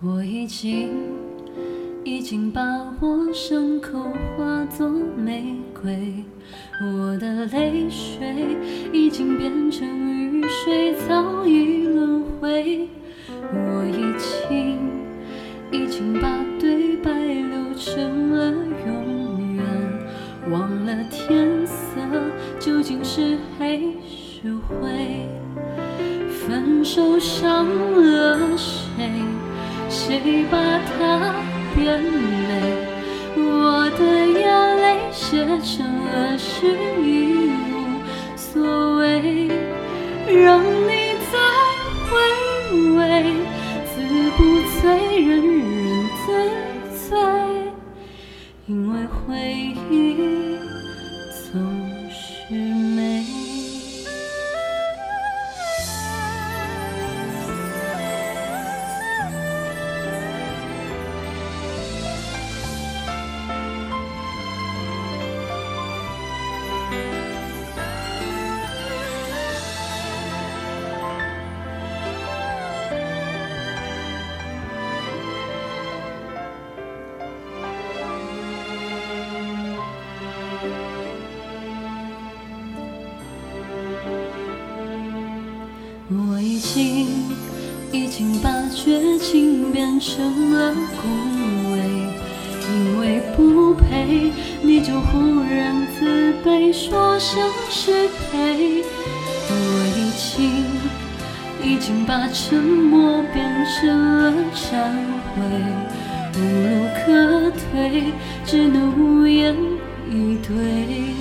我已经已经把我伤口化作玫瑰，我的泪水已经变成雨水，早已轮回。我已经已经把对白留成了永远，忘了天色究竟是黑是灰。分手伤了谁？谁把它变美？我的眼泪写成了诗，已无所谓，让你再回味，字不醉，人人自醉，因为回忆我已经已经把绝情变成了恭维，因为不配你就忽然自卑，说声失陪。我已经已经把沉默变成了忏悔，无路可退，只能无言以对。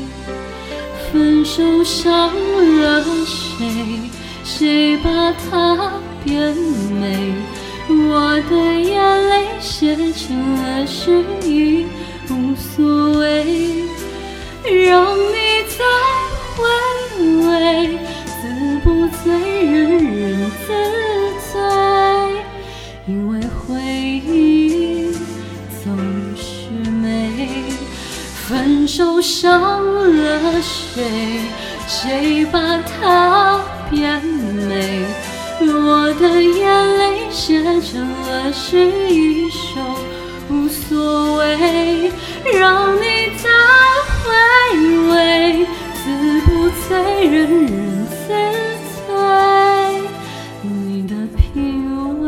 分手伤了谁？谁把它变美？我的眼泪写成了诗，已无所谓，让你再回味，字不醉，人人自醉，因为回忆总是美。分手伤了谁？谁把它变？的眼泪写成了诗一首，无所谓让你再回味，字不醉人人自醉，你的品味。